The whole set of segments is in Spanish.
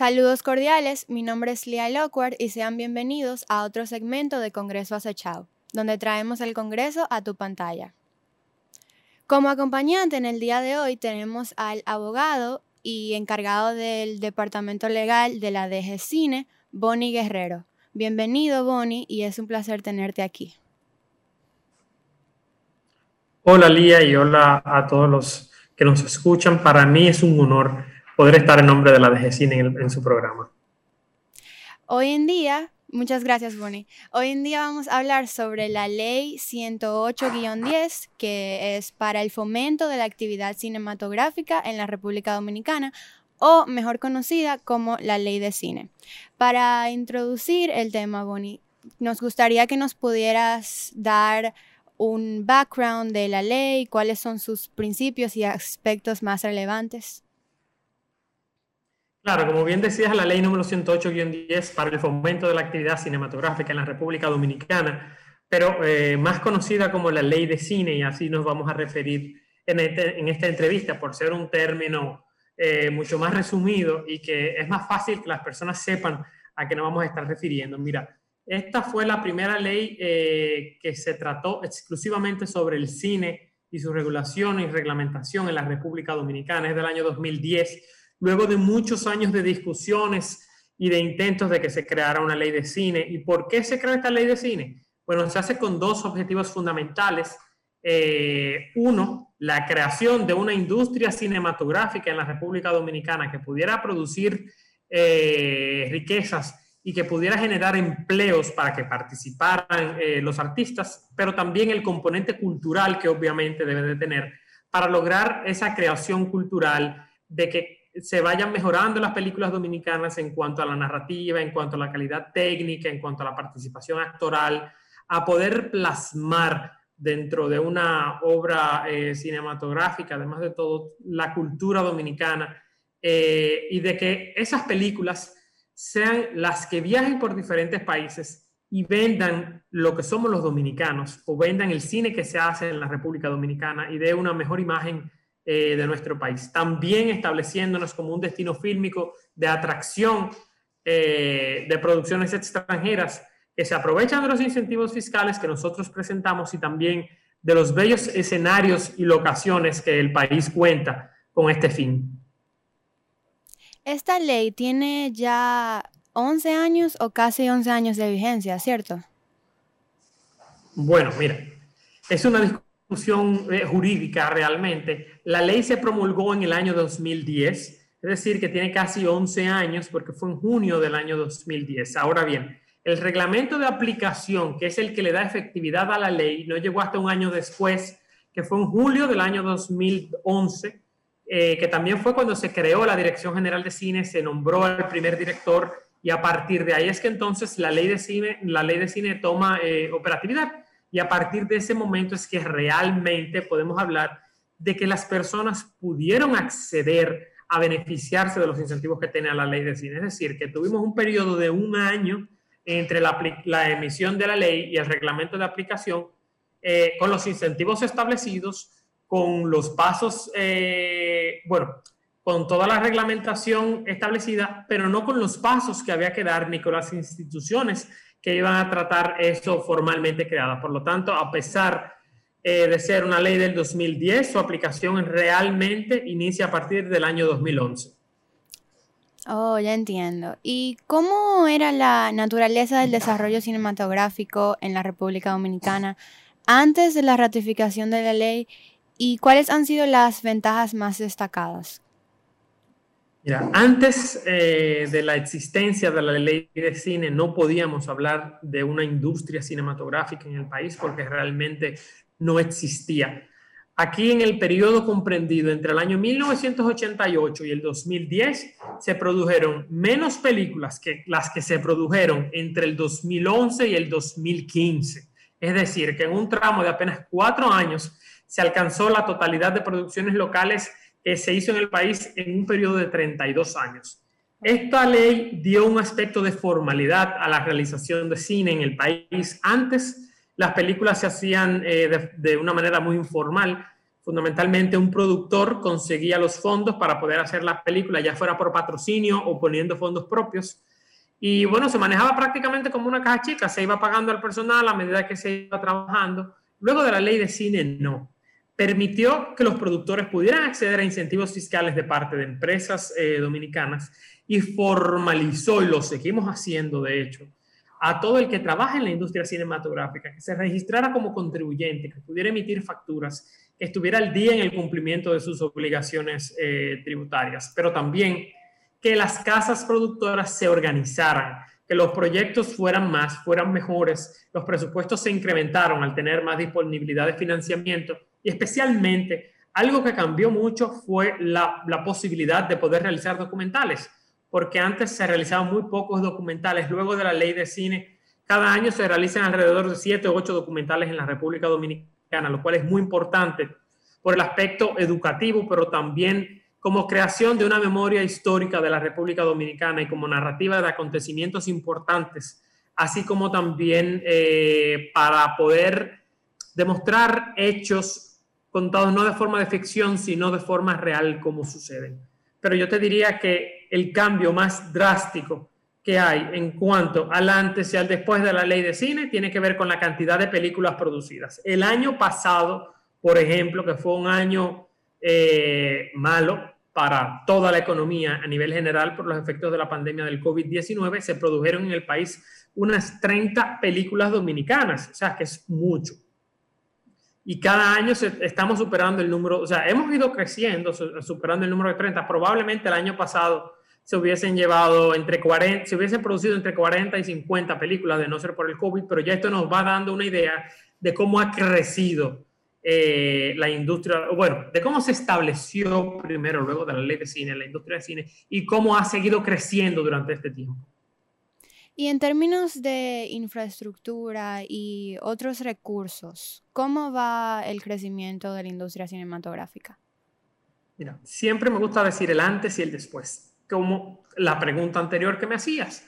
Saludos cordiales, mi nombre es Lia Lockward y sean bienvenidos a otro segmento de Congreso Acechado, donde traemos el Congreso a tu pantalla. Como acompañante en el día de hoy tenemos al abogado y encargado del Departamento Legal de la DG Cine, Bonnie Guerrero. Bienvenido, Bonnie, y es un placer tenerte aquí. Hola, Lía, y hola a todos los que nos escuchan. Para mí es un honor poder estar en nombre de la DGCINE en, en su programa. Hoy en día, muchas gracias Bonnie, hoy en día vamos a hablar sobre la ley 108-10, que es para el fomento de la actividad cinematográfica en la República Dominicana, o mejor conocida como la ley de cine. Para introducir el tema, Bonnie, nos gustaría que nos pudieras dar un background de la ley, cuáles son sus principios y aspectos más relevantes. Claro, como bien decías, la ley número 108-10 para el fomento de la actividad cinematográfica en la República Dominicana, pero eh, más conocida como la ley de cine, y así nos vamos a referir en, este, esta entrevista, por ser un término eh, mucho más resumido y que es más fácil que las personas sepan a qué nos vamos a estar refiriendo. Mira, esta fue la primera ley eh, que se trató exclusivamente sobre el cine y su regulación y reglamentación en la República Dominicana, es del año 2010 luego de muchos años de discusiones y de intentos de que se creara una ley de cine. ¿Y por qué se creó esta ley de cine? Bueno, se hace con dos objetivos fundamentales. Eh, uno, la creación de una industria cinematográfica en la República Dominicana que pudiera producir eh, riquezas y que pudiera generar empleos para que participaran eh, los artistas, pero también el componente cultural que obviamente debe de tener para lograr esa creación cultural de que se vayan mejorando las películas dominicanas en cuanto a la narrativa, en cuanto a la calidad técnica, en cuanto a la participación actoral, a poder plasmar dentro de una obra eh, cinematográfica, además de todo, la cultura dominicana, eh, y de que esas películas sean las que viajen por diferentes países y vendan lo que somos los dominicanos, o vendan el cine que se hace en la República Dominicana y dé una mejor imagen eh, de nuestro país. También estableciéndonos como un destino fílmico de atracción eh, de producciones extranjeras que se aprovechan de los incentivos fiscales que nosotros presentamos y también de los bellos escenarios y locaciones que el país cuenta con este fin. Esta ley tiene ya 11 años o casi 11 años de vigencia, ¿cierto? Bueno, mira, es una discusión eh, jurídica realmente. La ley se promulgó en el año 2010, es decir, que tiene casi 11 años porque fue en junio del año 2010. Ahora bien, el reglamento de aplicación, que es el que le da efectividad a la ley, no llegó hasta un año después, que fue en julio del año 2011, eh, que también fue cuando se creó la Dirección General de Cine, se nombró al primer director y a partir de ahí es que entonces la ley de cine, la ley de cine toma eh, operatividad. Y a partir de ese momento es que realmente podemos hablar de que las personas pudieron acceder a beneficiarse de los incentivos que tenía la ley de cine. Es decir, que tuvimos un periodo de un año entre la, emisión de la ley y el reglamento de aplicación eh, con los incentivos establecidos, con los pasos, eh, bueno, con toda la reglamentación establecida, pero no con los pasos que había que dar ni con las instituciones que iban a tratar eso formalmente creada. Por lo tanto, a pesar eh, de ser una ley del 2010, su aplicación realmente inicia a partir del año 2011. Oh, ya entiendo. ¿Y cómo era la naturaleza del desarrollo cinematográfico en la República Dominicana antes de la ratificación de la ley y cuáles han sido las ventajas más destacadas? Mira, antes eh, de la existencia de la ley de cine no podíamos hablar de una industria cinematográfica en el país porque realmente no existía. Aquí en el periodo comprendido entre el año 1988 y el 2010 se produjeron menos películas que las que se produjeron entre el 2011 y el 2015. Es decir, que en un tramo de apenas cuatro años se alcanzó la totalidad de producciones locales que se hizo en el país en un periodo de 32 años. Esta ley dio un aspecto de formalidad a la realización de cine en el país. Antes las películas se hacían eh, de, una manera muy informal. Fundamentalmente un productor conseguía los fondos para poder hacer las películas, ya fuera por patrocinio o poniendo fondos propios. Y bueno, se manejaba prácticamente como una caja chica, se iba pagando al personal a medida que se iba trabajando. Luego de la ley de cine, no. Permitió que los productores pudieran acceder a incentivos fiscales de parte de empresas eh, dominicanas y formalizó, y lo seguimos haciendo de hecho, a todo el que trabaja en la industria cinematográfica, que se registrara como contribuyente, que pudiera emitir facturas, que estuviera al día en el cumplimiento de sus obligaciones eh, tributarias, pero también que las casas productoras se organizaran, que los proyectos fueran más, fueran mejores, los presupuestos se incrementaron al tener más disponibilidad de financiamiento y especialmente algo que cambió mucho fue la, la posibilidad de poder realizar documentales porque antes se realizaban muy pocos documentales. Luego de la ley de cine, cada año se realizan alrededor de siete o ocho documentales en la República Dominicana, lo cual es muy importante por el aspecto educativo, pero también como creación de una memoria histórica de la República Dominicana y como narrativa de acontecimientos importantes, así como también eh, para poder demostrar hechos contados no de forma de ficción, sino de forma real como suceden. Pero yo te diría que el cambio más drástico que hay en cuanto al antes y al después de la ley de cine tiene que ver con la cantidad de películas producidas. El año pasado, por ejemplo, que fue un año eh, malo para toda la economía a nivel general por los efectos de la pandemia del COVID-19, se produjeron en el país unas 30 películas dominicanas, o sea, que es mucho y cada año estamos superando el número, o sea, hemos ido creciendo, superando el número de 30. Probablemente el año pasado se hubiesen llevado entre 40, se hubiesen producido entre 40 y 50 películas de no ser por el COVID, pero ya esto nos va dando una idea de cómo ha crecido eh, la industria, bueno, de cómo se estableció primero, luego de la ley de cine, la industria de cine, y cómo ha seguido creciendo durante este tiempo. Y en términos de infraestructura y otros recursos, ¿cómo va el crecimiento de la industria cinematográfica? Mira, siempre me gusta decir el antes y el después como la pregunta anterior que me hacías.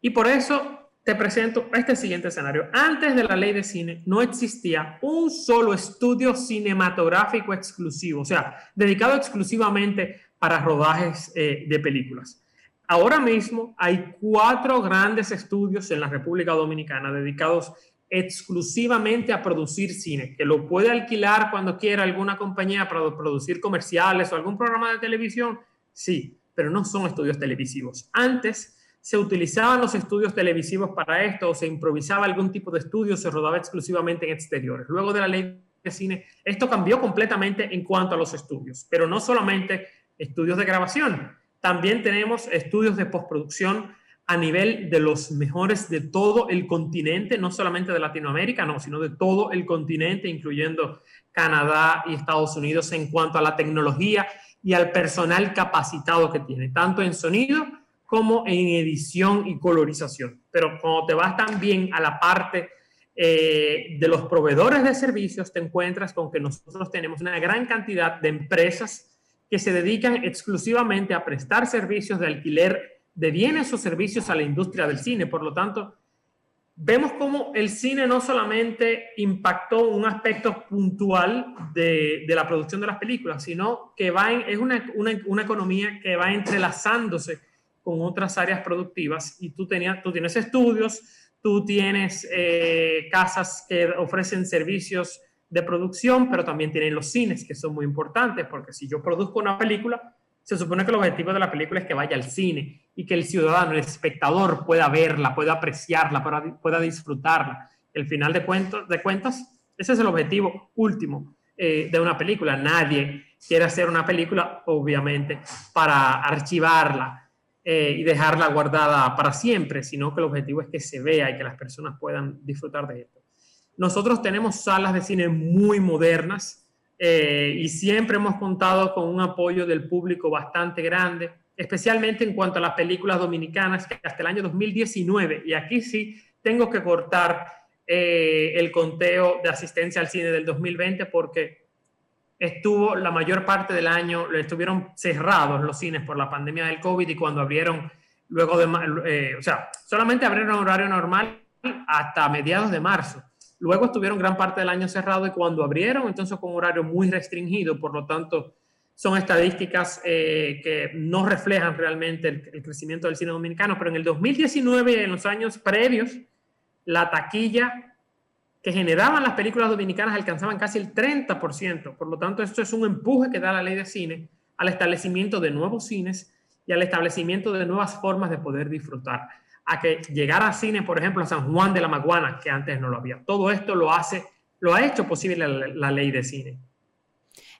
Y por eso te presento este siguiente escenario. Antes de la ley de cine no existía un solo estudio cinematográfico exclusivo, o sea, dedicado exclusivamente para rodajes eh, de películas. Ahora mismo hay cuatro grandes estudios en la República Dominicana dedicados exclusivamente a producir cine, que lo puede alquilar cuando quiera alguna compañía para producir comerciales o algún programa de televisión, sí, pero no son estudios televisivos. Antes se utilizaban los estudios televisivos para esto o se improvisaba algún tipo de estudio, se rodaba exclusivamente en exteriores. Luego de la ley de cine, esto cambió completamente en cuanto a los estudios, pero no solamente estudios de grabación, también tenemos estudios de postproducción a nivel de los mejores de todo el continente, no solamente de Latinoamérica, no, sino de todo el continente, incluyendo Canadá y Estados Unidos en cuanto a la tecnología y al personal capacitado que tiene, tanto en sonido como en edición y colorización. Pero cuando te vas también a la parte eh, de los proveedores de servicios, te encuentras con que nosotros tenemos una gran cantidad de empresas que se dedican exclusivamente a prestar servicios de alquiler de bienes o servicios a la industria del cine. Por lo tanto, vemos cómo el cine no solamente impactó un aspecto puntual de, la producción de las películas, sino que va es una, una, economía que va entrelazándose con otras áreas productivas. Y tú, tenías, tú tienes estudios, tú tienes eh, casas que ofrecen servicios de producción, pero también tienen los cines, que son muy importantes, porque si yo produzco una película, se supone que el objetivo de la película es que vaya al cine y que el ciudadano, el espectador pueda verla, pueda apreciarla, pueda, disfrutarla. El final de, cuentos, de cuentas, ese es el objetivo último eh, de una película. Nadie quiere hacer una película, obviamente, para archivarla eh, y dejarla guardada para siempre, sino que el objetivo es que se vea y que las personas puedan disfrutar de esto. Nosotros tenemos salas de cine muy modernas, eh, y siempre hemos contado con un apoyo del público bastante grande, especialmente en cuanto a las películas dominicanas, que hasta el año 2019, y aquí sí tengo que cortar eh, el conteo de asistencia al cine del 2020 porque estuvo la mayor parte del año, estuvieron cerrados los cines por la pandemia del COVID y cuando abrieron luego de, eh, o sea, solamente abrieron horario normal hasta mediados de marzo. Luego estuvieron gran parte del año cerrado y cuando abrieron, entonces con horario muy restringido, por lo tanto, son estadísticas eh, que no reflejan realmente el, el, crecimiento del cine dominicano, pero en el 2019 y en los años previos, la taquilla que generaban las películas dominicanas alcanzaban casi el 30%. Por lo tanto, esto es un empuje que da la ley de cine al establecimiento de nuevos cines y al establecimiento de nuevas formas de poder disfrutar. A que llegara a cine, por ejemplo, a San Juan de la Maguana, que antes no lo había. Todo esto lo hace, lo ha hecho posible la, ley de cine.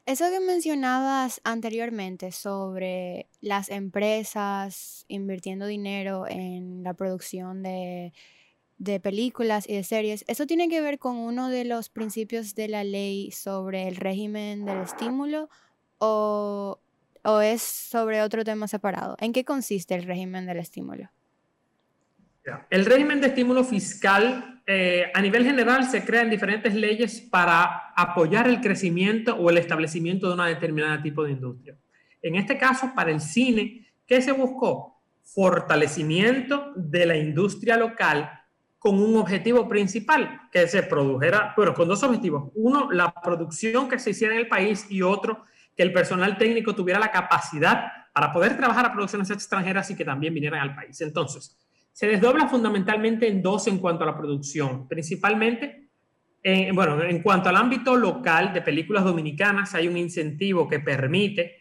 Eso que mencionabas anteriormente sobre las empresas invirtiendo dinero en la producción de películas y de series, ¿eso tiene que ver con uno de los principios de la ley sobre el régimen del estímulo o, es sobre otro tema separado? ¿En qué consiste el régimen del estímulo? El régimen de estímulo fiscal eh, a nivel general se crea en diferentes leyes para apoyar el crecimiento o el establecimiento de una determinada tipo de industria. En este caso, para el cine, ¿qué se buscó? Fortalecimiento de la industria local con un objetivo principal, que se produjera, bueno, con dos objetivos. Uno, la producción que se hiciera en el país y otro, que el personal técnico tuviera la capacidad para poder trabajar a producciones extranjeras y que también vinieran al país. Entonces, se desdobla fundamentalmente en dos en cuanto a la producción, principalmente, en, bueno, en cuanto al ámbito local de películas dominicanas, hay un incentivo que permite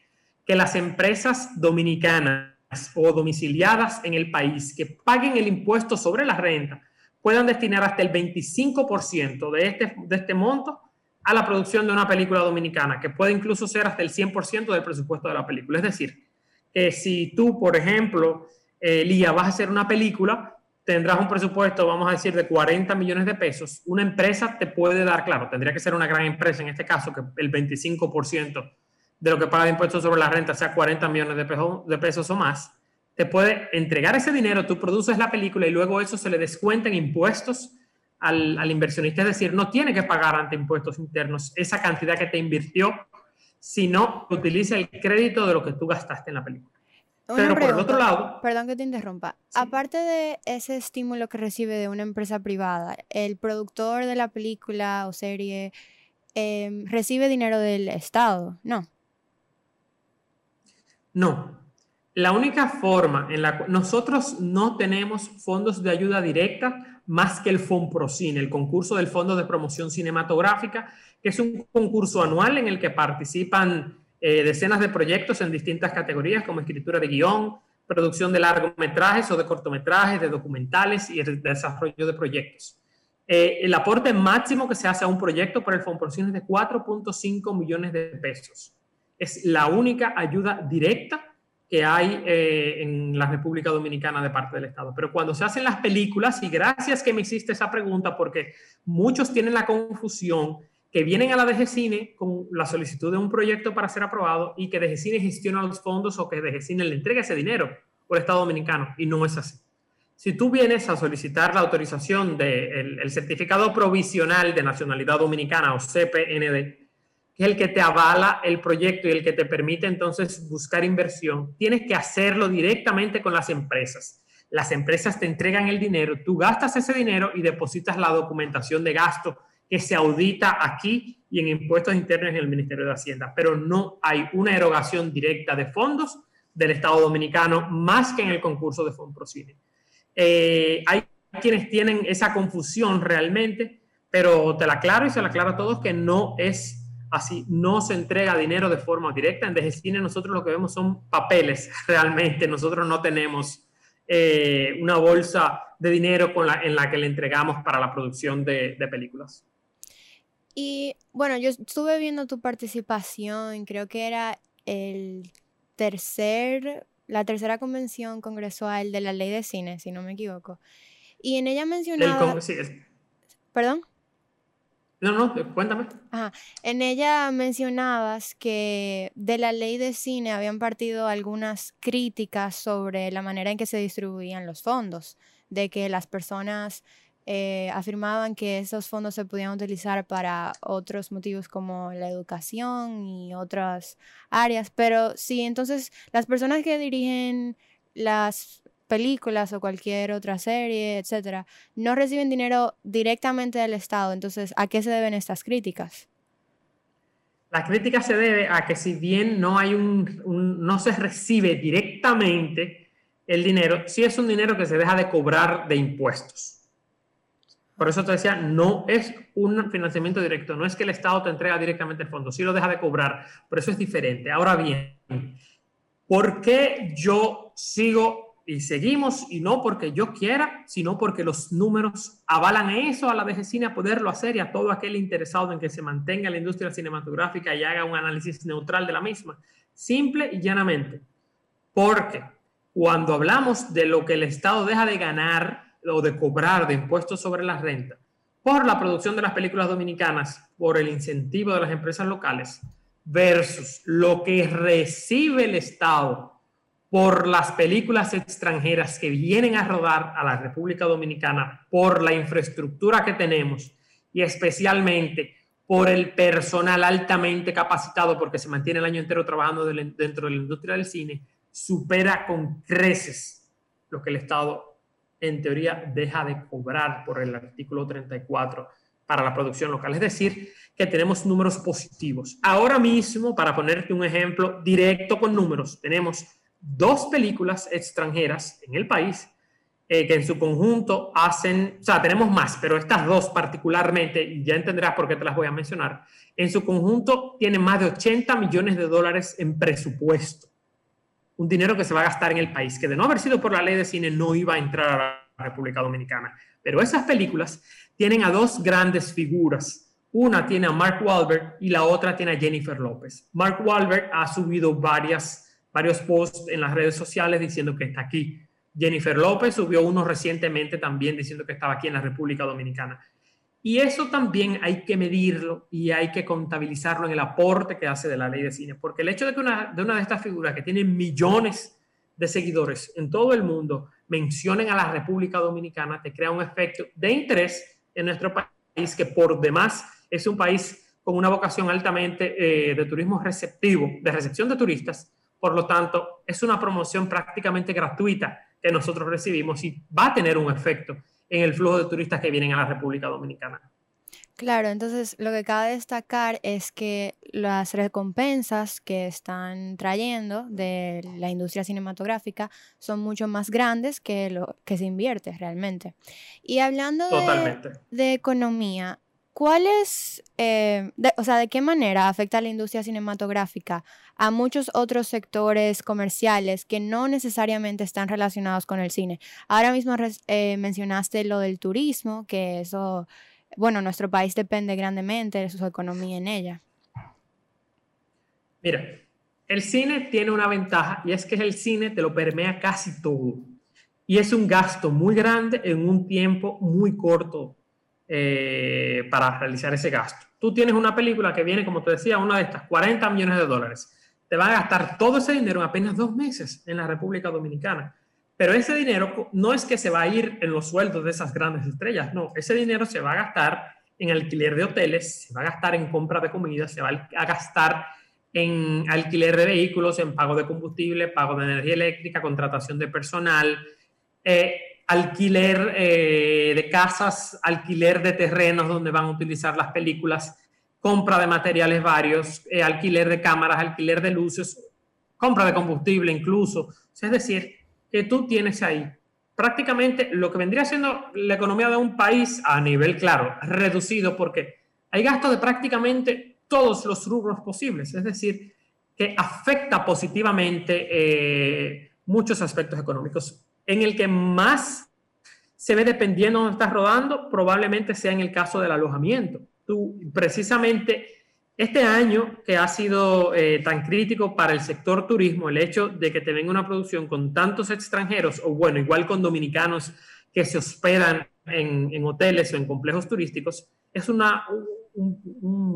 que las empresas dominicanas o domiciliadas en el país que paguen el impuesto sobre la renta puedan destinar hasta el 25% de este, de este monto a la producción de una película dominicana, que puede incluso ser hasta el 100% del presupuesto de la película. Es decir, que si tú, por ejemplo, eh, Lía, vas a hacer una película, tendrás un presupuesto, vamos a decir, de 40 millones de pesos, una empresa te puede dar, claro, tendría que ser una gran empresa en este caso, que el 25% de lo que paga de impuestos sobre la renta sea 40 millones de pesos, o más, te puede entregar ese dinero, tú produces la película y luego eso se le descuenta en impuestos al, al, inversionista. Es decir, no tiene que pagar ante impuestos internos esa cantidad que te invirtió, sino utiliza el crédito de lo que tú gastaste en la película. Pero por el otro lado... Perdón que te interrumpa. Aparte de ese estímulo que recibe de una empresa privada, el productor de la película o serie em, recibe dinero del Estado, ¿no? No, la única forma en la que nosotros no tenemos fondos de ayuda directa más que el FONPROCINE, el concurso del Fondo de Promoción Cinematográfica, que es un concurso anual en el que participan eh, decenas de proyectos en distintas categorías como escritura de guion, producción de largometrajes o de cortometrajes, de documentales y el desarrollo de proyectos. Eh, el aporte máximo que se hace a un proyecto por el FONPROCINE es de 4.5 millones de pesos. Es la única ayuda directa que hay eh, en la República Dominicana de parte del Estado. Pero cuando se hacen las películas, y gracias que me hiciste esa pregunta, porque muchos tienen la confusión que vienen a la DGCine con la solicitud de un proyecto para ser aprobado y que DGCine gestiona los fondos o que DGCine le entrega ese dinero al Estado Dominicano, y no es así. Si tú vienes a solicitar la autorización del el certificado provisional de nacionalidad dominicana o CPND, que es el que te avala el proyecto y el que te permite entonces buscar inversión, tienes que hacerlo directamente con las empresas. Las empresas te entregan el dinero, tú gastas ese dinero y depositas la documentación de gasto que se audita aquí y en impuestos internos en el Ministerio de Hacienda, pero no hay una erogación directa de fondos del Estado Dominicano más que en el concurso de Fonprocine. Eh, hay quienes tienen esa confusión realmente, pero te la aclaro y se la aclaro a todos que no es Así no se entrega dinero de forma directa. En DGCine nosotros lo que vemos son papeles realmente. Nosotros no tenemos eh, una bolsa de dinero con la, en la que le entregamos para la producción de, de películas. Y bueno, yo estuve viendo tu participación, creo que era el tercer, la tercera convención congresual de la ley de cine, si no me equivoco. Y en ella mencionaba... El, sí, ¿Perdón? No, no, cuéntame. En ella mencionabas que de la ley de cine habían partido algunas críticas sobre la manera en que se distribuían los fondos, de que las personas eh, afirmaban que esos fondos se podían utilizar para otros motivos como la educación y otras áreas, pero sí, entonces las personas que dirigen las películas o cualquier otra serie, etcétera, no reciben dinero directamente del Estado. Entonces, ¿a qué se deben estas críticas? La crítica se debe a que si bien no hay un, no se recibe directamente el dinero, sí es un dinero que se deja de cobrar de impuestos. Por eso te decía, no es un financiamiento directo, no es que el Estado te entrega directamente el fondo, sí lo deja de cobrar, pero eso es diferente. Ahora bien, ¿por qué yo sigo y seguimos, y no porque yo quiera, sino porque los números avalan eso a la DGCine a poderlo hacer y a todo aquel interesado en que se mantenga la industria cinematográfica y haga un análisis neutral de la misma. Simple y llanamente. Porque cuando hablamos de lo que el Estado deja de ganar o de cobrar de impuestos sobre la renta por la producción de las películas dominicanas, por el incentivo de las empresas locales, versus lo que recibe el Estado por las películas extranjeras que vienen a rodar a la República Dominicana, por la infraestructura que tenemos y especialmente por el personal altamente capacitado, porque se mantiene el año entero trabajando dentro de la industria del cine, supera con creces lo que el Estado en teoría deja de cobrar por el artículo 34 para la producción local. Es decir, que tenemos números positivos. Ahora mismo, para ponerte un ejemplo directo con números, tenemos dos películas extranjeras en el país eh, que en su conjunto hacen, o sea, tenemos más, pero estas dos particularmente, y ya entenderás por qué te las voy a mencionar, en su conjunto tienen más de 80 millones de dólares en presupuesto. Un dinero que se va a gastar en el país, que de no haber sido por la ley de cine no iba a entrar a la República Dominicana. Pero esas películas tienen a dos grandes figuras. Una tiene a Mark Wahlberg y la otra tiene a Jennifer López. Mark Wahlberg ha subido varias varios posts en las redes sociales diciendo que está aquí. Jennifer López subió uno recientemente también diciendo que estaba aquí en la República Dominicana. Y eso también hay que medirlo y hay que contabilizarlo en el aporte que hace de la ley de cine, porque el hecho de que una de, una de estas figuras que tiene millones de seguidores en todo el mundo mencionen a la República Dominicana te crea un efecto de interés en nuestro país que por demás es un país con una vocación altamente eh, de turismo receptivo, de recepción de turistas, por lo tanto, es una promoción prácticamente gratuita que nosotros recibimos y va a tener un efecto en el flujo de turistas que vienen a la República Dominicana. Claro, entonces lo que cabe destacar es que las recompensas que están trayendo de la industria cinematográfica son mucho más grandes que lo que se invierte realmente. Y hablando de, de, economía, ¿Cuál es, eh, o sea, de qué manera afecta la industria cinematográfica a muchos otros sectores comerciales que no necesariamente están relacionados con el cine? Ahora mismo eh, mencionaste lo del turismo, que eso, bueno, nuestro país depende grandemente de su economía en ella. Mira, el cine tiene una ventaja y es que el cine te lo permea casi todo. Y es un gasto muy grande en un tiempo muy corto eh, para realizar ese gasto. Tú tienes una película que viene, como te decía, una de estas 40 millones de dólares. Te va a gastar todo ese dinero en apenas dos meses en la República Dominicana. Pero ese dinero no es que se va a ir en los sueldos de esas grandes estrellas, no, ese dinero se va a gastar en alquiler de hoteles, se va a gastar en compra de comida, se va a gastar en alquiler de vehículos, en pago de combustible, pago de energía eléctrica, contratación de personal, eh, alquiler eh, de casas, alquiler de terrenos donde van a utilizar las películas, compra de materiales varios, eh, alquiler de cámaras, alquiler de luces, compra de combustible incluso. Es decir, que tú tienes ahí prácticamente lo que vendría siendo la economía de un país a nivel, claro, reducido porque hay gasto de prácticamente todos los rubros posibles. Es decir, que afecta positivamente eh, muchos aspectos económicos en el que más se ve dependiendo de dónde estás rodando, probablemente sea en el caso del alojamiento. Tú, precisamente, este año que ha sido eh, tan crítico para el sector turismo, el hecho de que te venga una producción con tantos extranjeros, o bueno, igual con dominicanos que se hospedan en, hoteles o en complejos turísticos, es un,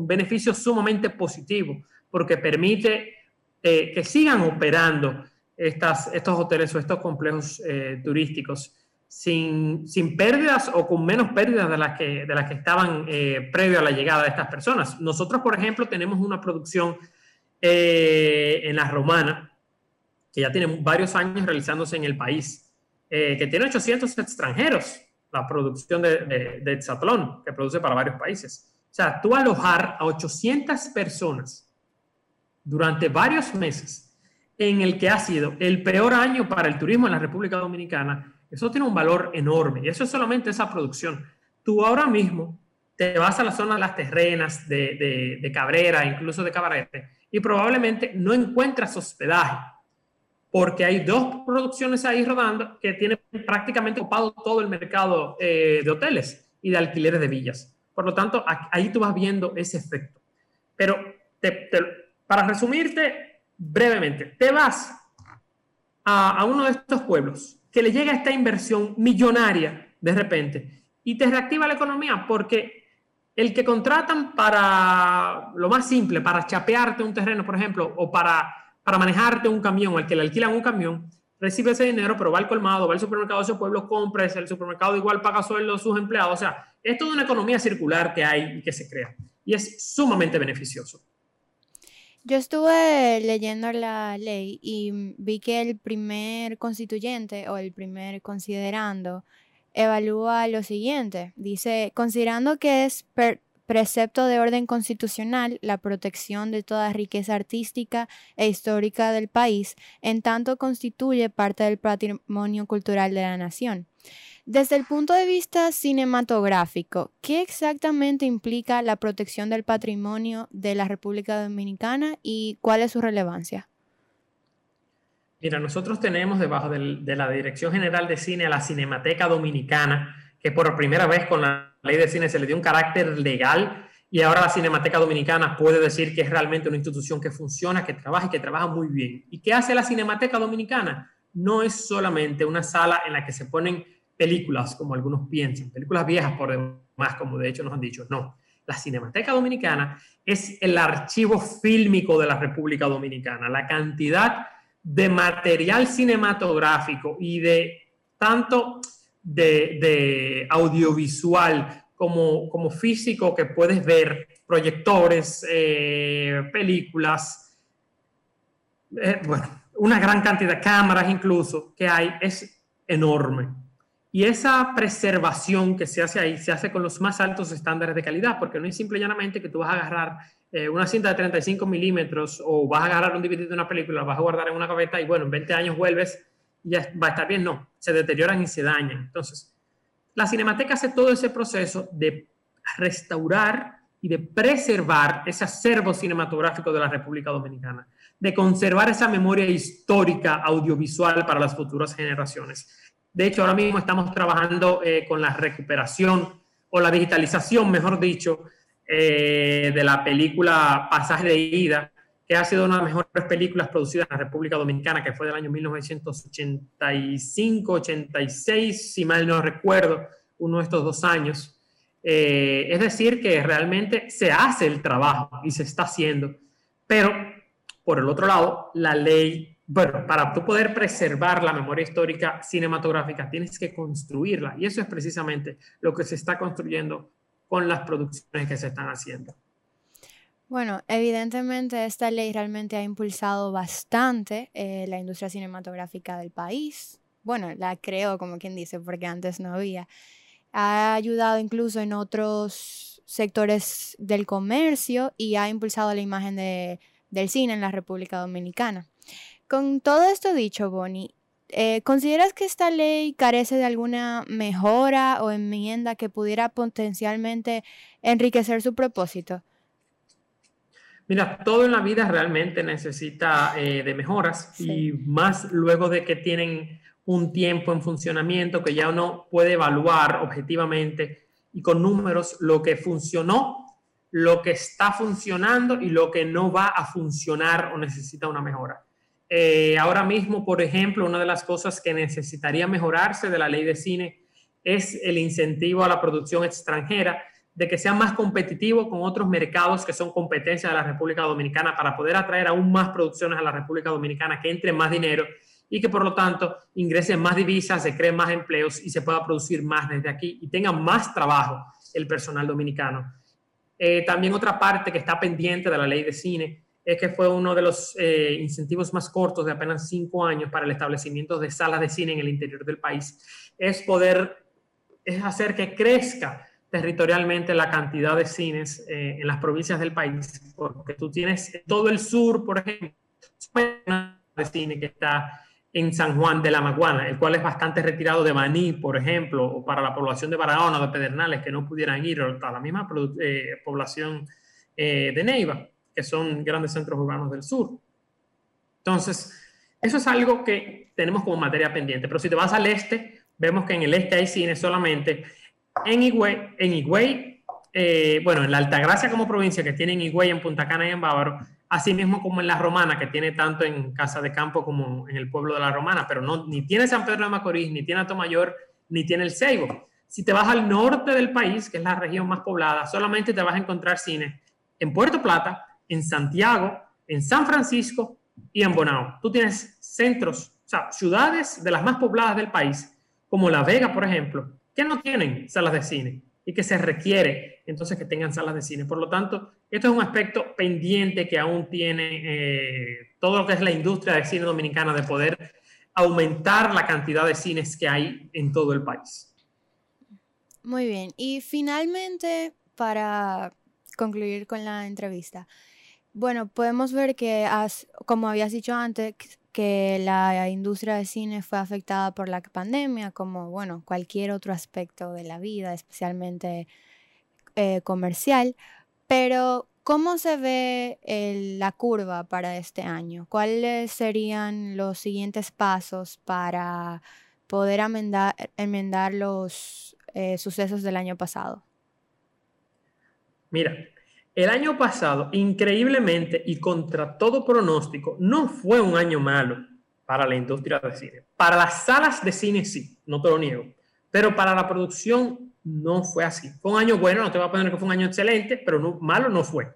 beneficio sumamente positivo porque permite eh, que sigan operando estos hoteles o estos complejos eh, turísticos sin, sin, pérdidas o con menos pérdidas de las que, de las que estaban eh, previo a la llegada de estas personas. Nosotros, por ejemplo, tenemos una producción en la Romana, que ya tiene varios años realizándose en el país, que tiene 800 extranjeros la producción de, de, de que produce para varios países. O sea, tú alojar a 800 personas durante varios meses en el que ha sido el peor año para el turismo en la República Dominicana, eso tiene un valor enorme. Y eso es solamente esa producción. Tú ahora mismo te vas a la zona de las terrenas, de, de Cabrera, incluso de Cabarete, y probablemente no encuentras hospedaje porque hay dos producciones ahí rodando que tienen prácticamente ocupado todo el mercado eh, de hoteles y de alquileres de villas. Por lo tanto, ahí tú vas viendo ese efecto. Pero para resumirte brevemente, te vas a, uno de estos pueblos que le llega esta inversión millonaria de repente y te reactiva la economía porque el que contratan para lo más simple, para chapearte un terreno, por ejemplo, o para para manejarte un camión, al que le alquilan un camión, recibe ese dinero, pero va al colmado, va al supermercado de su pueblo, compra, el supermercado igual paga sueldo a sus empleados. O sea, es toda una economía circular que hay y que se crea. Y es sumamente beneficioso. Yo estuve leyendo la ley y vi que el primer constituyente o el primer considerando evalúa lo siguiente. Dice, considerando que es precepto de orden constitucional la protección de toda riqueza artística e histórica del país, en tanto constituye parte del patrimonio cultural de la nación. Desde el punto de vista cinematográfico, ¿qué exactamente implica la protección del patrimonio de la República Dominicana y cuál es su relevancia? Mira, nosotros tenemos debajo de la Dirección General de Cine a la Cinemateca Dominicana, que por primera vez con la ley de cine se le dio un carácter legal y ahora la Cinemateca Dominicana puede decir que es realmente una institución que funciona, que trabaja y que trabaja muy bien. ¿Y qué hace la Cinemateca Dominicana? No es solamente una sala en la que se ponen películas, como algunos piensan, películas viejas por demás, como de hecho nos han dicho. No, la Cinemateca Dominicana es el archivo fílmico de la República Dominicana. La cantidad de material cinematográfico y de tanto de, audiovisual como, como, físico que puedes ver, proyectores, eh, películas, eh, bueno, una gran cantidad de cámaras incluso que hay, es enorme. Y esa preservación que se hace ahí se hace con los más altos estándares de calidad, porque no es simple y llanamente que tú vas a agarrar eh, una cinta de 35 milímetros o vas a agarrar un DVD de una película, la vas a guardar en una gaveta y bueno, en 20 años vuelves ya va a estar bien, no, se deterioran y se dañan. Entonces, la Cinemateca hace todo ese proceso de restaurar y de preservar ese acervo cinematográfico de la República Dominicana, de conservar esa memoria histórica audiovisual para las futuras generaciones. De hecho, ahora mismo estamos trabajando eh, con la recuperación o la digitalización, mejor dicho, eh, de la película Pasaje de Ida, que ha sido una de las mejores películas producidas en la República Dominicana, que fue del año 1985-86, si mal no recuerdo, uno de estos dos años. Eh, es decir, que realmente se hace el trabajo y se está haciendo, pero por el otro lado, la ley, bueno, para tú poder preservar la memoria histórica cinematográfica, tienes que construirla y eso es precisamente lo que se está construyendo con las producciones que se están haciendo. Bueno, evidentemente esta ley realmente ha impulsado bastante eh, la industria cinematográfica del país. Bueno, la creó, como quien dice, porque antes no había. Ha ayudado incluso en otros sectores del comercio y ha impulsado la imagen del cine en la República Dominicana. Con todo esto dicho, Bonnie, eh, ¿consideras que esta ley carece de alguna mejora o enmienda que pudiera potencialmente enriquecer su propósito? Mira, todo en la vida realmente necesita eh, de mejoras y más luego de que tienen un tiempo en funcionamiento que ya uno puede evaluar objetivamente y con números lo que funcionó, lo que está funcionando y lo que no va a funcionar o necesita una mejora. Eh, ahora mismo, por ejemplo, una de las cosas que necesitaría mejorarse de la ley de cine es el incentivo a la producción extranjera de que sea más competitivo con otros mercados que son competencia de la República Dominicana para poder atraer aún más producciones a la República Dominicana, que entre más dinero y que por lo tanto ingresen más divisas, se creen más empleos y se pueda producir más desde aquí y tenga más trabajo el personal dominicano. Eh, también otra parte que está pendiente de la ley de cine es que fue uno de los eh, incentivos más cortos de apenas cinco años para el establecimiento de salas de cine en el interior del país, es poder, es hacer que crezca territorialmente la cantidad de cines eh, en las provincias del país, porque tú tienes todo el sur, por ejemplo, de cine que está en San Juan de la Maguana, el cual es bastante retirado de Maní, por ejemplo, o para la población de Barahona de Pedernales que no pudieran ir, o para la misma eh, población de Neiva, que son grandes centros urbanos del sur. Entonces, eso es algo que tenemos como materia pendiente, pero si te vas al este, vemos que en el este hay cine solamente en Higüey, en Higüey eh, bueno, en la Altagracia como provincia que tiene en Higüey, en Punta Cana y en Bávaro, así mismo como en la Romana, que tiene tanto en Casa de Campo como en el pueblo de la Romana, pero no, ni tiene San Pedro de Macorís, ni tiene Atomayor, ni tiene el Ceibo. Si te vas al norte del país, que es la región más poblada, solamente te vas a encontrar cine en Puerto Plata, en Santiago, en San Francisco y en Bonao. Tú tienes centros, o sea, ciudades de las más pobladas del país, como La Vega, por ejemplo, que no tienen salas de cine y que se requiere entonces que tengan salas de cine. Por lo tanto, esto es un aspecto pendiente que aún tiene eh, todo lo que es la industria de cine dominicana de poder aumentar la cantidad de cines que hay en todo el país. Muy bien. Y finalmente, para concluir con la entrevista, bueno, podemos ver que, has, como habías dicho antes, que la industria de cine fue afectada por la pandemia, como bueno, cualquier otro aspecto de la vida, especialmente eh, comercial. Pero, ¿cómo se ve la curva para este año? ¿Cuáles serían los siguientes pasos para poder enmendar, los eh, sucesos del año pasado? Mira, el año pasado, increíblemente y contra todo pronóstico, no fue un año malo para la industria de cine. Para las salas de cine sí, no te lo niego, pero para la producción no fue así. Fue un año bueno, no te voy a poner que fue un año excelente, pero no, malo no fue.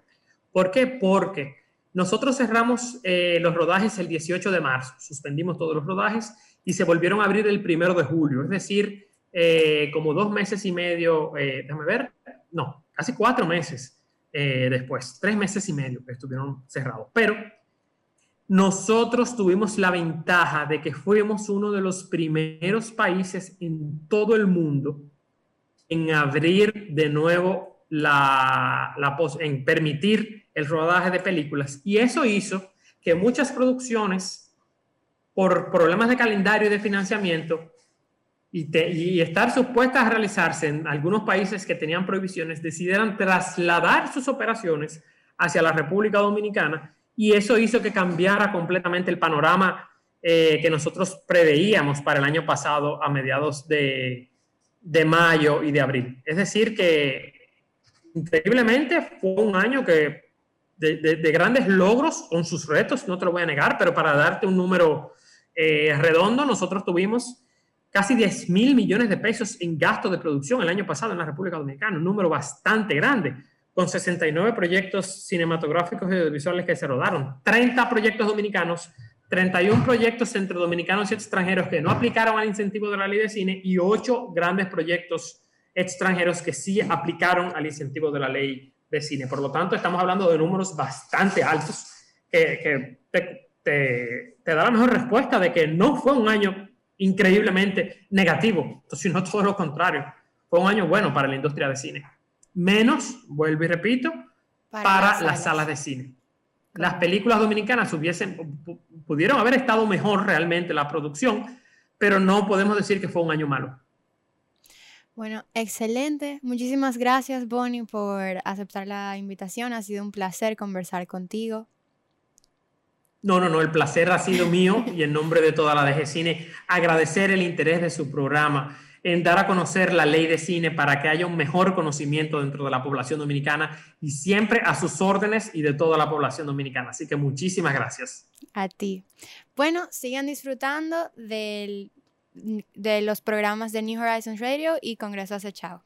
¿Por qué? Porque nosotros cerramos eh, los rodajes el 18 de marzo, suspendimos todos los rodajes y se volvieron a abrir el primero de julio, es decir, eh, como dos meses y medio, eh, déjame ver, no, casi cuatro meses eh, después, tres meses y medio que estuvieron cerrados. Pero nosotros tuvimos la ventaja de que fuimos uno de los primeros países en todo el mundo en abrir de nuevo la, la en permitir el rodaje de películas. Y eso hizo que muchas producciones, por problemas de calendario y de financiamiento, y, estar supuestas a realizarse en algunos países que tenían prohibiciones, decidieran trasladar sus operaciones hacia la República Dominicana y eso hizo que cambiara completamente el panorama eh, que nosotros preveíamos para el año pasado a mediados de, de mayo y de abril. Es decir, que increíblemente fue un año que de, de, grandes logros con sus retos, no te lo voy a negar, pero para darte un número eh, redondo, nosotros tuvimos casi 10 mil millones de pesos en gasto de producción el año pasado en la República Dominicana, un número bastante grande, con 69 proyectos cinematográficos y audiovisuales que se rodaron, 30 proyectos dominicanos, 31 proyectos entre dominicanos y extranjeros que no aplicaron al incentivo de la ley de cine y 8 grandes proyectos extranjeros que sí aplicaron al incentivo de la ley de cine. Por lo tanto, estamos hablando de números bastante altos que, te, te da la mejor respuesta de que no fue un año increíblemente negativo, sino todo lo contrario. Fue un año bueno para la industria de cine. Menos, vuelvo y repito, para, las, salas. de cine. Las películas dominicanas hubiesen, pudieron haber estado mejor realmente la producción, pero no podemos decir que fue un año malo. Bueno, excelente. Muchísimas gracias, Bonnie, por aceptar la invitación. Ha sido un placer conversar contigo. No, no, no, el placer ha sido mío y en nombre de toda la DG Cine, agradecer el interés de su programa en dar a conocer la ley de cine para que haya un mejor conocimiento dentro de la población dominicana y siempre a sus órdenes y de toda la población dominicana. Así que muchísimas gracias. A ti. Bueno, sigan disfrutando del, de los programas de New Horizons Radio y Congreso Acechado.